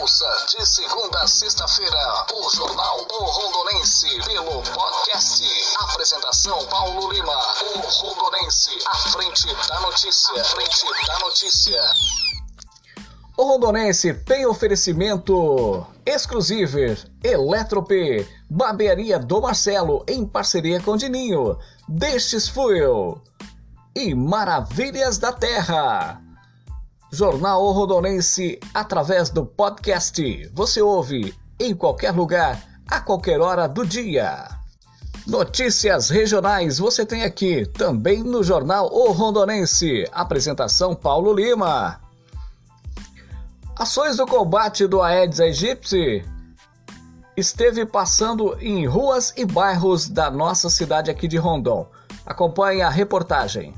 Ouça de segunda a sexta-feira o Jornal O Rondonense pelo podcast. Apresentação Paulo Lima. O Rondonense, à frente da notícia. À frente da notícia. O Rondonense tem oferecimento exclusivo Eletrop, Barbearia do Marcelo em parceria com Dininho, Destes Fuel e Maravilhas da Terra. Jornal o Rondonense através do podcast. Você ouve em qualquer lugar, a qualquer hora do dia. Notícias regionais você tem aqui também no Jornal O Rondonense. Apresentação Paulo Lima. Ações do combate do Aedes aegypti esteve passando em ruas e bairros da nossa cidade aqui de Rondon. Acompanhe a reportagem.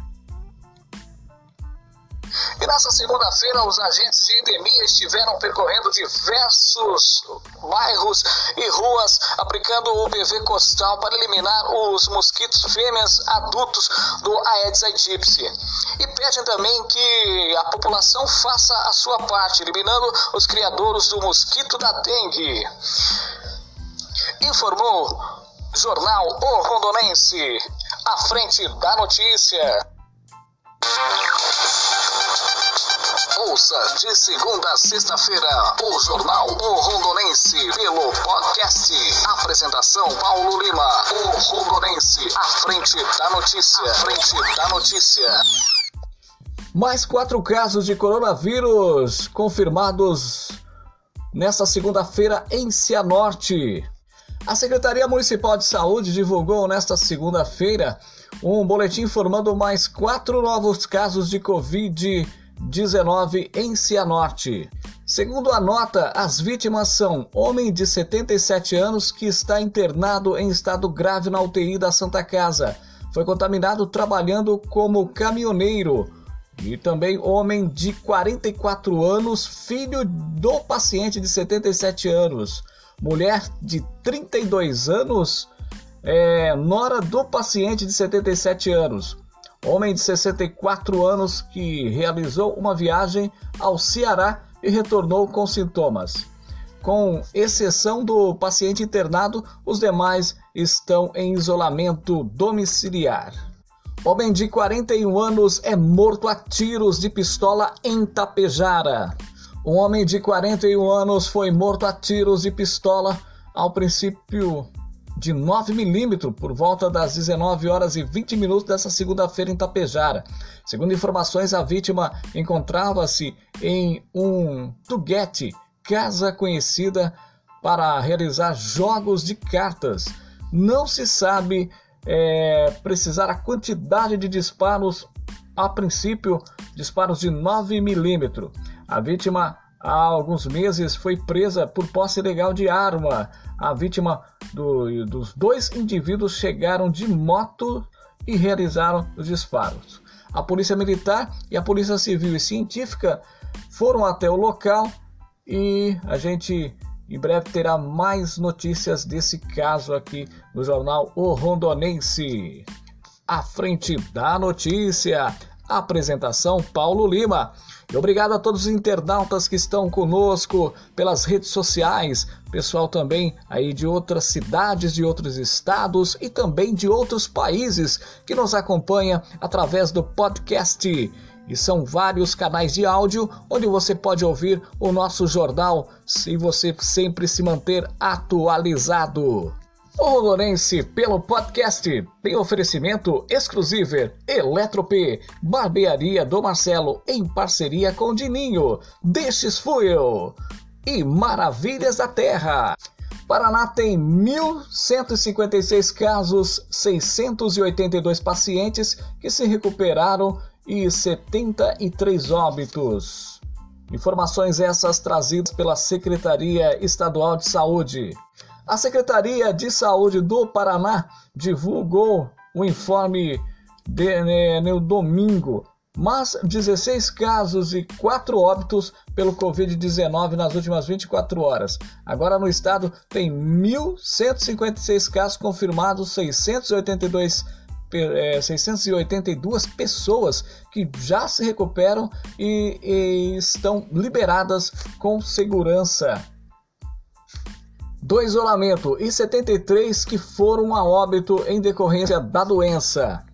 E nessa segunda-feira, os agentes de endemia estiveram percorrendo diversos bairros e ruas, aplicando o PV costal para eliminar os mosquitos fêmeas adultos do Aedes aegypti. E pedem também que a população faça a sua parte, eliminando os criadores do mosquito da dengue. Informou Jornal O Rondonense, à frente da notícia. Ouça de segunda a sexta-feira o Jornal O Rondonense pelo podcast. Apresentação Paulo Lima. O Rondonense, à frente da notícia. À frente da notícia. Mais quatro casos de coronavírus confirmados nesta segunda-feira em Cianorte. A Secretaria Municipal de Saúde divulgou nesta segunda-feira um boletim informando mais quatro novos casos de Covid-19 19 em Cianorte. Segundo a nota, as vítimas são homem de 77 anos que está internado em estado grave na UTI da Santa Casa. Foi contaminado trabalhando como caminhoneiro. E também homem de 44 anos, filho do paciente de 77 anos. Mulher de 32 anos, é, nora do paciente de 77 anos homem de 64 anos que realizou uma viagem ao Ceará e retornou com sintomas. Com exceção do paciente internado, os demais estão em isolamento domiciliar. Homem de 41 anos é morto a tiros de pistola em Tapejara. Um homem de 41 anos foi morto a tiros de pistola ao princípio de 9 milímetros por volta das 19 horas e 20 minutos dessa segunda-feira em Tapejara. Segundo informações, a vítima encontrava-se em um tuguete, casa conhecida para realizar jogos de cartas. Não se sabe é, precisar a quantidade de disparos, a princípio, disparos de 9 milímetros. A vítima há alguns meses foi presa por posse ilegal de arma. A vítima do, dos dois indivíduos chegaram de moto e realizaram os disparos. A Polícia Militar e a Polícia Civil e Científica foram até o local e a gente em breve terá mais notícias desse caso aqui no jornal O Rondonense. À frente da notícia, apresentação Paulo Lima. E obrigado a todos os internautas que estão conosco pelas redes sociais, pessoal também aí de outras cidades, de outros estados e também de outros países que nos acompanha através do podcast. E são vários canais de áudio onde você pode ouvir o nosso jornal se você sempre se manter atualizado. O Rondonense, pelo podcast, tem oferecimento exclusivo Eletrop, Barbearia do Marcelo, em parceria com Dininho, Destes Fuel e Maravilhas da Terra. Paraná tem 1.156 casos, 682 pacientes que se recuperaram e 73 óbitos. Informações essas trazidas pela Secretaria Estadual de Saúde. A Secretaria de Saúde do Paraná divulgou o informe de, né, no domingo, mas 16 casos e 4 óbitos pelo Covid-19 nas últimas 24 horas. Agora no estado tem 1.156 casos confirmados, 682 é, 682 pessoas que já se recuperam e, e estão liberadas com segurança do isolamento e 73 que foram a óbito em decorrência da doença.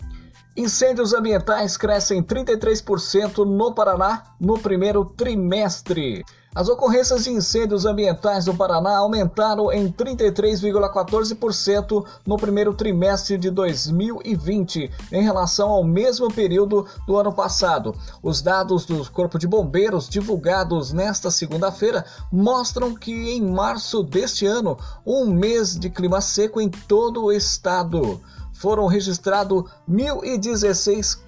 Incêndios ambientais crescem 33% no Paraná no primeiro trimestre. As ocorrências de incêndios ambientais no Paraná aumentaram em 33,14% no primeiro trimestre de 2020, em relação ao mesmo período do ano passado. Os dados do Corpo de Bombeiros divulgados nesta segunda-feira mostram que em março deste ano, um mês de clima seco em todo o estado, foram registrados 1.016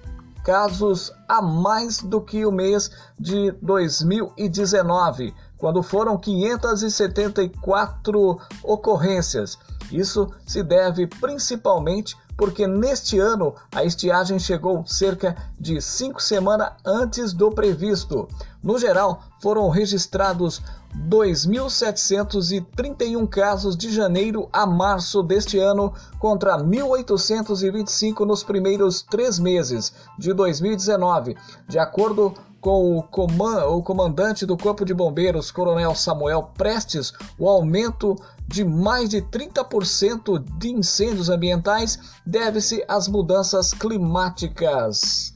casos a mais do que o mês de 2019, quando foram 574 ocorrências. Isso se deve principalmente porque neste ano a estiagem chegou cerca de cinco semanas antes do previsto. No geral, foram registrados 2.731 casos de janeiro a março deste ano, contra 1.825 nos primeiros três meses de 2019, de acordo com o, comandante do Corpo de Bombeiros, Coronel Samuel Prestes, o aumento de mais de 30% de incêndios ambientais deve-se às mudanças climáticas.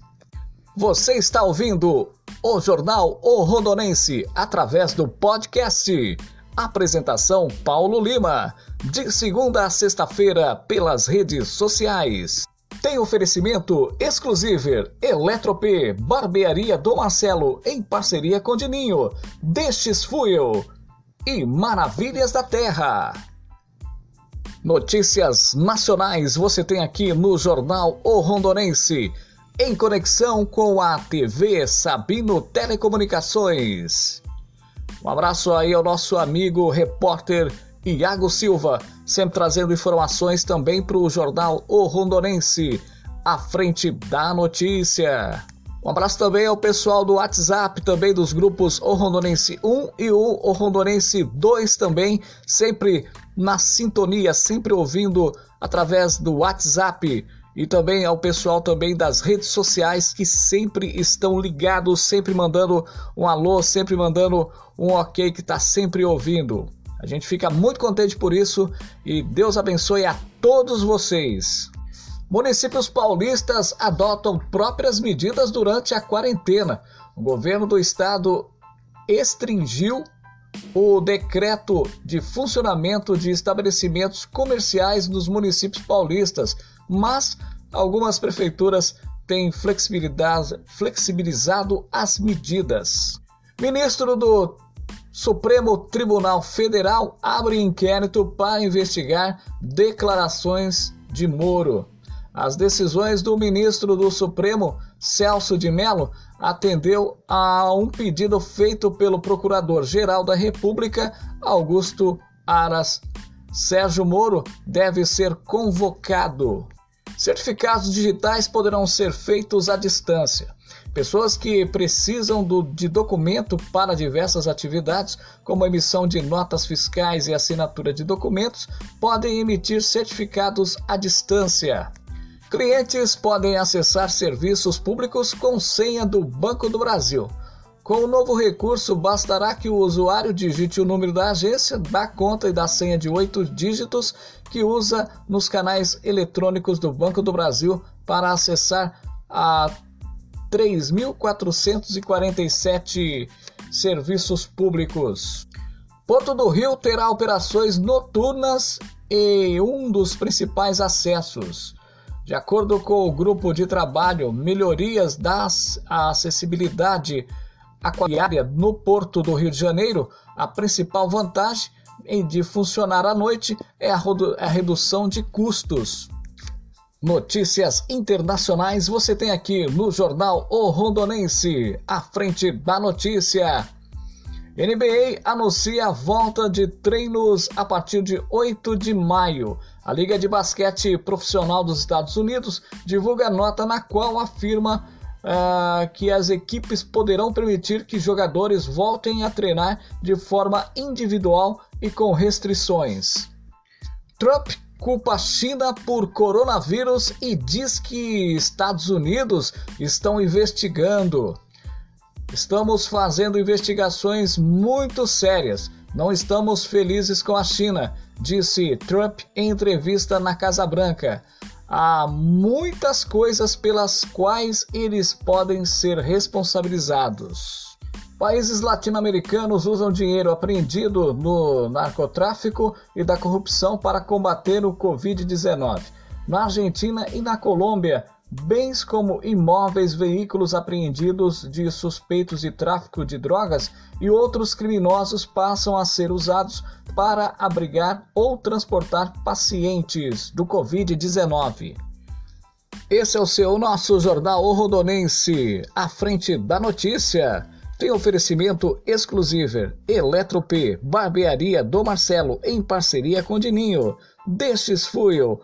Você está ouvindo o Jornal O Rondonense através do podcast. Apresentação Paulo Lima, de segunda a sexta-feira pelas redes sociais. Tem oferecimento exclusivo Eletrop, Barbearia do Marcelo, em parceria com Dininho, Destes Fuel e Maravilhas da Terra. Notícias nacionais você tem aqui no Jornal O Rondonense, em conexão com a TV Sabino Telecomunicações. Um abraço aí ao nosso amigo repórter Iago Silva, sempre trazendo informações também para o jornal O Rondonense, à frente da notícia. Um abraço também ao pessoal do WhatsApp, também dos grupos O Rondonense 1 e o O Rondonense 2 também, sempre na sintonia, sempre ouvindo através do WhatsApp. E também ao pessoal também das redes sociais que sempre estão ligados, sempre mandando um alô, sempre mandando um ok que está sempre ouvindo. A gente fica muito contente por isso e Deus abençoe a todos vocês. Municípios paulistas adotam próprias medidas durante a quarentena. O governo do estado extringiu o decreto de funcionamento de estabelecimentos comerciais nos municípios paulistas, mas algumas prefeituras têm flexibilizado as medidas. Ministro do Supremo Tribunal Federal abre inquérito para investigar declarações de Moro. As decisões do ministro do Supremo, Celso de Mello, atendeu a um pedido feito pelo Procurador-Geral da República, Augusto Aras. Sérgio Moro deve ser convocado. Certificados digitais poderão ser feitos à distância. Pessoas que precisam do, de documento para diversas atividades, como emissão de notas fiscais e assinatura de documentos, podem emitir certificados à distância. Clientes podem acessar serviços públicos com senha do Banco do Brasil. Com o novo recurso, bastará que o usuário digite o número da agência, da conta e da senha de oito dígitos que usa nos canais eletrônicos do Banco do Brasil para acessar a 3.447 serviços públicos. Porto do Rio terá operações noturnas e um dos principais acessos. De acordo com o grupo de trabalho Melhorias da Acessibilidade Aquária no Porto do Rio de Janeiro, a principal vantagem de funcionar à noite é a redução de custos. Notícias internacionais você tem aqui no Jornal O Rondonense, à frente da notícia. NBA anuncia a volta de treinos a partir de 8 de maio. A Liga de Basquete Profissional dos Estados Unidos divulga nota na qual afirma uh, que as equipes poderão permitir que jogadores voltem a treinar de forma individual e com restrições. Trump culpa a China por coronavírus e diz que Estados Unidos estão investigando. Estamos fazendo investigações muito sérias. Não estamos felizes com a China, disse Trump em entrevista na Casa Branca. Há muitas coisas pelas quais eles podem ser responsabilizados. Países latino-americanos usam dinheiro apreendido no narcotráfico e da corrupção para combater o Covid-19. Na Argentina e na Colômbia, Bens como imóveis, veículos apreendidos de suspeitos de tráfico de drogas e outros criminosos passam a ser usados para abrigar ou transportar pacientes do Covid-19. Esse é o seu nosso jornal Rondonense, à frente da notícia. Tem oferecimento exclusivo Eletrop, Barbearia do Marcelo, em parceria com Dininho, Destes Fuel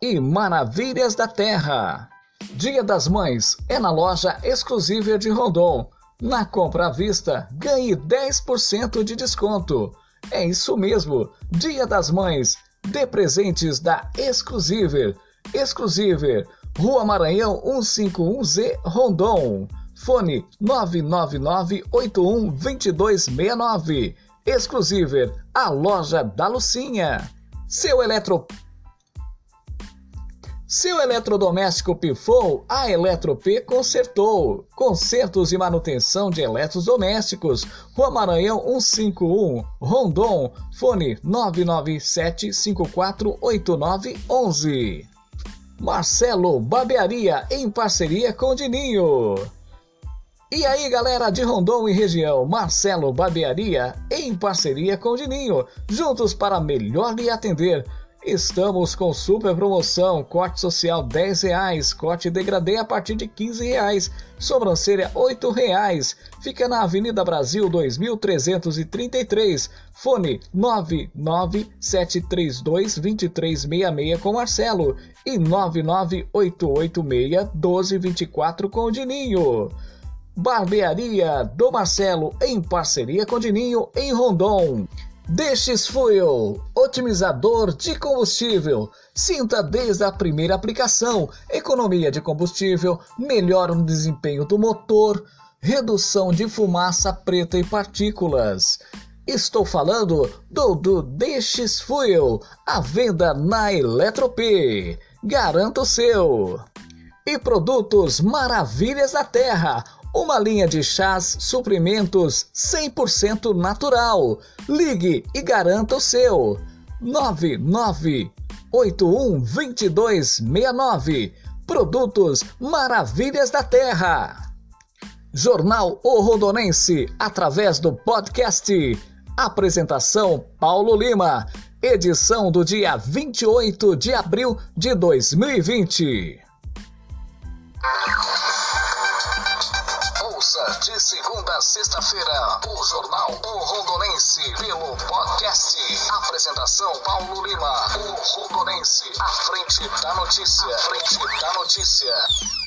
e Maravilhas da Terra. Dia das Mães é na loja exclusiva de Rondon. Na compra à vista, ganhe 10% de desconto. É isso mesmo, Dia das Mães. Dê presentes da Exclusive. Exclusive, Rua Maranhão 151Z, Rondon. Fone 999-81-2269. Exclusive, a loja da Lucinha. Seu eletro seu eletrodoméstico pifou, a Eletrop consertou. Consertos e manutenção de eletrodomésticos. Rua Maranhão 151, Rondon. Fone 997548911. Marcelo Barbearia em parceria com Dininho. E aí, galera de Rondon e região, Marcelo Barbearia em parceria com Dininho, juntos para melhor lhe atender. Estamos com super promoção, corte social 10 reais, corte degradê a partir de 15 reais, sobrancelha 8 reais. Fica na Avenida Brasil 2333, fone 997322366 com Marcelo e 998861224 com o Dininho. Barbearia do Marcelo em parceria com Dininho em Rondon. Destes Fuel, otimizador de combustível. Sinta desde a primeira aplicação economia de combustível, melhora no desempenho do motor, redução de fumaça preta e partículas. Estou falando do, do Destes Fuel, a venda na Eletrop. Garanta o seu. E produtos Maravilhas da Terra uma linha de chás, suprimentos 100% natural. Ligue e garanta o seu. 99812269. Produtos Maravilhas da Terra. Jornal O Rondonense, através do podcast. Apresentação Paulo Lima. Edição do dia 28 de abril de 2020. De segunda a sexta-feira, o Jornal O Rondonense, pelo podcast. Apresentação Paulo Lima, o Rondonense, à frente da notícia, à frente da notícia.